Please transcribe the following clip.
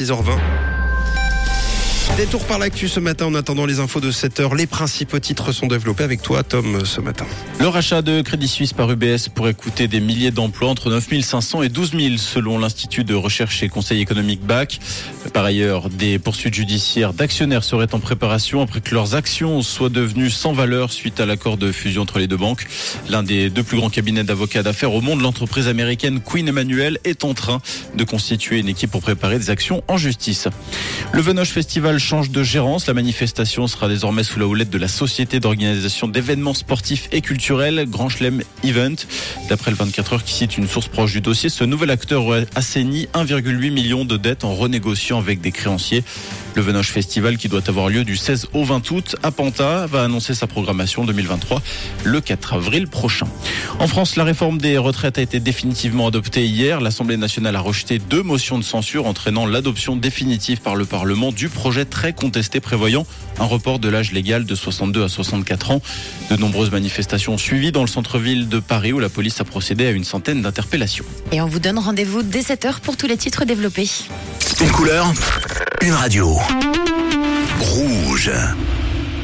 6h20. Détour par l'actu ce matin en attendant les infos de 7h. Les principaux titres sont développés avec toi, Tom, ce matin. Le rachat de Crédit Suisse par UBS pourrait coûter des milliers d'emplois, entre 9 500 et 12 000 selon l'Institut de recherche et conseil économique BAC. Par ailleurs, des poursuites judiciaires d'actionnaires seraient en préparation après que leurs actions soient devenues sans valeur suite à l'accord de fusion entre les deux banques. L'un des deux plus grands cabinets d'avocats d'affaires au monde, l'entreprise américaine Queen Emmanuel, est en train de constituer une équipe pour préparer des actions en justice. Le Venoche Festival change de gérance. La manifestation sera désormais sous la houlette de la Société d'organisation d'événements sportifs et culturels, Grand Chelem Event. D'après le 24 heures qui cite une source proche du dossier, ce nouvel acteur aurait assaini 1,8 million de dettes en renégociant avec des créanciers. Le Venoche Festival, qui doit avoir lieu du 16 au 20 août à Panta, va annoncer sa programmation 2023 le 4 avril prochain. En France, la réforme des retraites a été définitivement adoptée hier. L'Assemblée nationale a rejeté deux motions de censure entraînant l'adoption définitive par le Parlement du projet très contesté prévoyant un report de l'âge légal de 62 à 64 ans. De nombreuses manifestations suivies dans le centre-ville de Paris où la police a procédé à une centaine d'interpellations. Et on vous donne rendez-vous dès 7h pour tous les titres développés. Une couleur, une radio. Rouge.